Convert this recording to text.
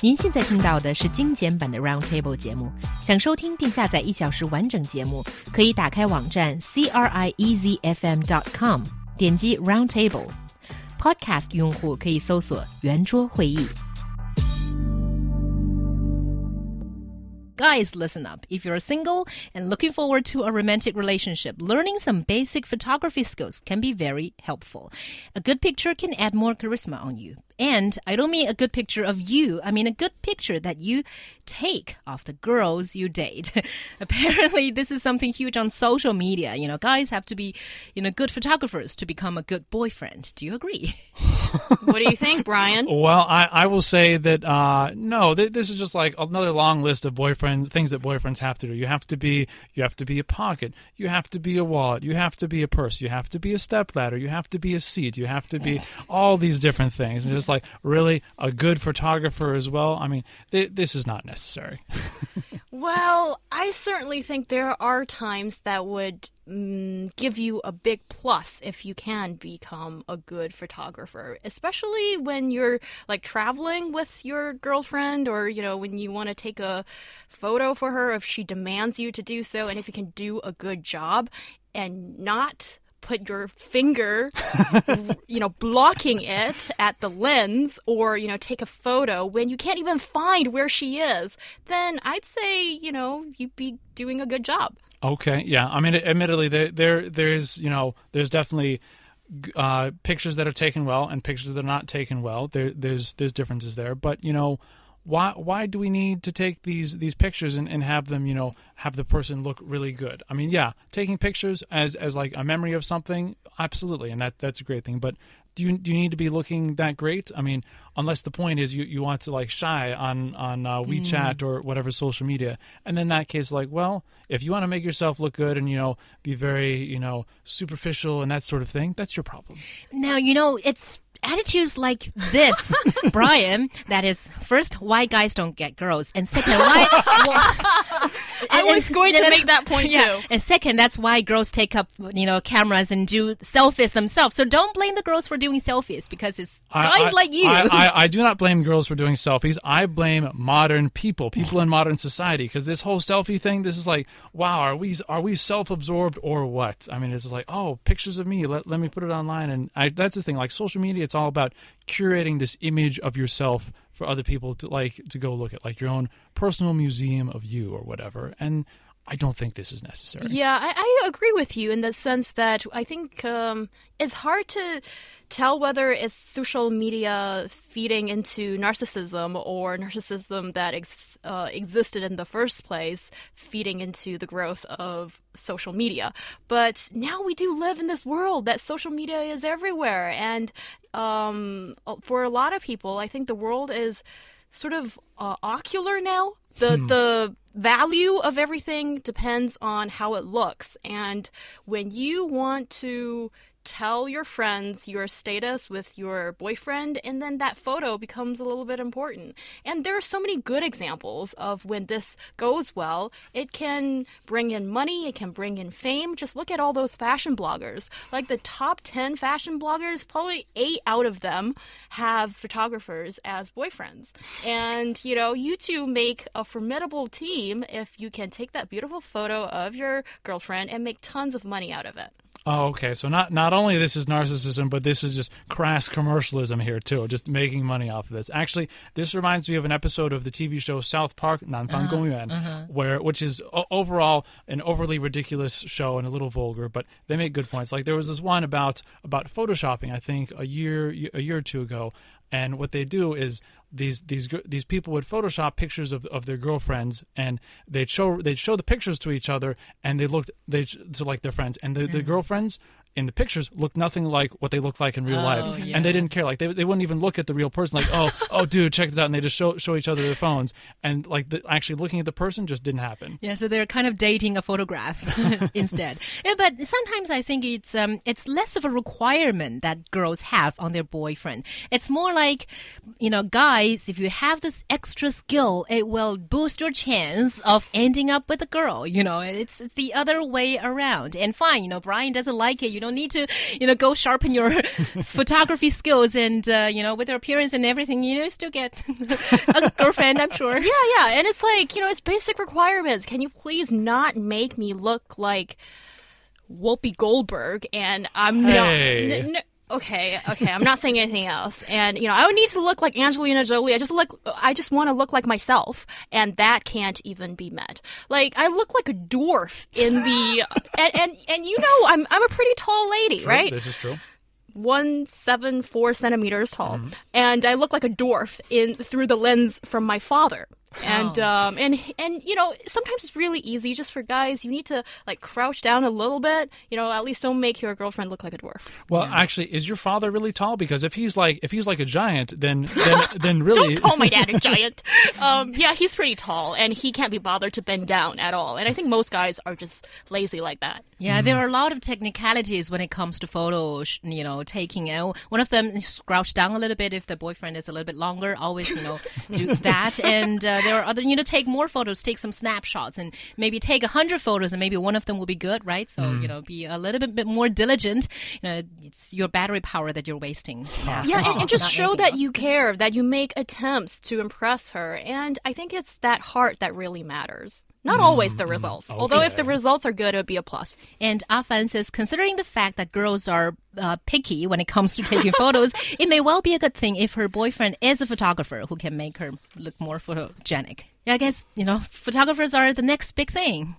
您现在听到的是精简版的 Roundtable 节目。想收听并下载一小时完整节目，可以打开网站 c r i e z f m dot com，点击 Roundtable。Podcast 用户可以搜索圆桌会议。Guys, listen up. If you're single and looking forward to a romantic relationship, learning some basic photography skills can be very helpful. A good picture can add more charisma on you. And I don't mean a good picture of you. I mean a good picture that you take of the girls you date. Apparently, this is something huge on social media. You know, guys have to be, you know, good photographers to become a good boyfriend. Do you agree? what do you think, Brian? Well, I, I will say that uh, no, th- this is just like another long list of boyfriends things that boyfriends have to do. You have to be you have to be a pocket, you have to be a wallet, you have to be a purse, you have to be a stepladder, you have to be a seat, you have to be all these different things. And just like really a good photographer as well. I mean, th- this is not necessary. well, I certainly think there are times that would mm, give you a big plus if you can become a good photographer, especially when you're like traveling with your girlfriend or, you know, when you want to take a photo for her if she demands you to do so and if you can do a good job and not put your finger, you know, blocking it at the lens or, you know, take a photo when you can't even find where she is, then I'd say, you know, you'd be doing a good job. Okay, yeah. I mean, admittedly, there, there there's, you know, there's definitely uh, pictures that are taken well and pictures that are not taken well. There, there's there's differences there, but you know, why why do we need to take these these pictures and, and have them you know have the person look really good? I mean yeah taking pictures as as like a memory of something absolutely and that that's a great thing but do you do you need to be looking that great i mean unless the point is you, you want to like shy on on uh, wechat mm. or whatever social media and in that case like well if you want to make yourself look good and you know be very you know superficial and that sort of thing that's your problem now you know it's attitudes like this, Brian, that is first why guys don't get girls, and second why. I was going to make that point yeah, too. And second, that's why girls take up you know cameras and do selfies themselves. So don't blame the girls for doing selfies because it's guys I, like you. I, I, I, do not blame girls for doing selfies. I blame modern people, people in modern society, because this whole selfie thing. This is like, wow, are we are we self absorbed or what? I mean, it's like, oh, pictures of me. Let let me put it online, and that's the thing. Like social media it's all about curating this image of yourself for other people to like to go look at, like your own personal museum of you or whatever. And I don't think this is necessary. Yeah, I, I agree with you in the sense that I think um, it's hard to tell whether it's social media feeding into narcissism or narcissism that ex uh, existed in the first place feeding into the growth of social media. But now we do live in this world that social media is everywhere. And um, for a lot of people, I think the world is sort of uh, ocular now. The, hmm. the value of everything depends on how it looks. And when you want to tell your friends your status with your boyfriend, and then that photo becomes a little bit important. And there are so many good examples of when this goes well. It can bring in money, it can bring in fame. Just look at all those fashion bloggers. Like the top 10 fashion bloggers, probably eight out of them have photographers as boyfriends. And, you know, you two make a formidable team if you can take that beautiful photo of your girlfriend and make tons of money out of it. Oh, okay. So not not only this is narcissism, but this is just crass commercialism here too, just making money off of this. Actually, this reminds me of an episode of the TV show South Park, Nanfang uh-huh, Gongyuan, uh-huh. where which is o- overall an overly ridiculous show and a little vulgar, but they make good points. Like there was this one about about photoshopping, I think a year a year or two ago, and what they do is these these these people would Photoshop pictures of, of their girlfriends, and they'd show they'd show the pictures to each other, and they looked they to like their friends, and the, the mm-hmm. girlfriends in the pictures looked nothing like what they looked like in real oh, life, yeah. and they didn't care. Like they, they wouldn't even look at the real person. Like oh oh dude, check this out, and they just show show each other their phones, and like the, actually looking at the person just didn't happen. Yeah, so they're kind of dating a photograph instead. Yeah, but sometimes I think it's um it's less of a requirement that girls have on their boyfriend. It's more like you know guys, if you have this extra skill, it will boost your chance of ending up with a girl. You know, it's the other way around. And fine, you know, Brian doesn't like it. You know no need to, you know, go sharpen your photography skills and, uh, you know, with your appearance and everything, you know, still get a girlfriend, I'm sure. Yeah, yeah. And it's like, you know, it's basic requirements. Can you please not make me look like Whoopi Goldberg? And I'm Hey. not. n- n- Okay, okay, I'm not saying anything else. And you know, I don't need to look like Angelina Jolie. I just look I just want to look like myself, and that can't even be met. Like I look like a dwarf in the and and, and you know, I'm I'm a pretty tall lady, True, right? This is true. one seven four centimeters tall, Mm-hmm. and I look like a dwarf in through the lens from my father. And Oh. um and and you know sometimes it's really easy just for guys you need to like crouch down a little bit you know at least don't make your girlfriend look like a dwarf. Well, actually, is your father really tall? Because if he's like if he's like a giant, then then then really Don't call my dad a giant. Um, yeah, he's pretty tall, and he can't be bothered to bend down at all. And I think most guys are just lazy like that. Yeah, there are a lot of technicalities when it comes to photo, sh- you know, taking. out one of them is crouch down a little bit if the boyfriend is a little bit longer. Always, you know, do that. And uh, there are other, you know, take more photos, take some snapshots, and maybe take a hundred photos, and maybe one of them will be good, right? So hmm. you know, be a little bit, bit more diligent. You know, it's your battery power that you're wasting. Yeah, Yeah, and, and just Not show that else. you care, that you make attempts to impress her. And I think it's that heart that really matters. Not hmm, always the hmm. results. Although if the results are good, it would be a plus. And Afan says, considering the fact that girls are uh, picky when it comes to taking photos, it may well be a good thing if her boyfriend is a photographer who can make her look more photogenic. Yeah, I guess, you know, photographers are the next big thing.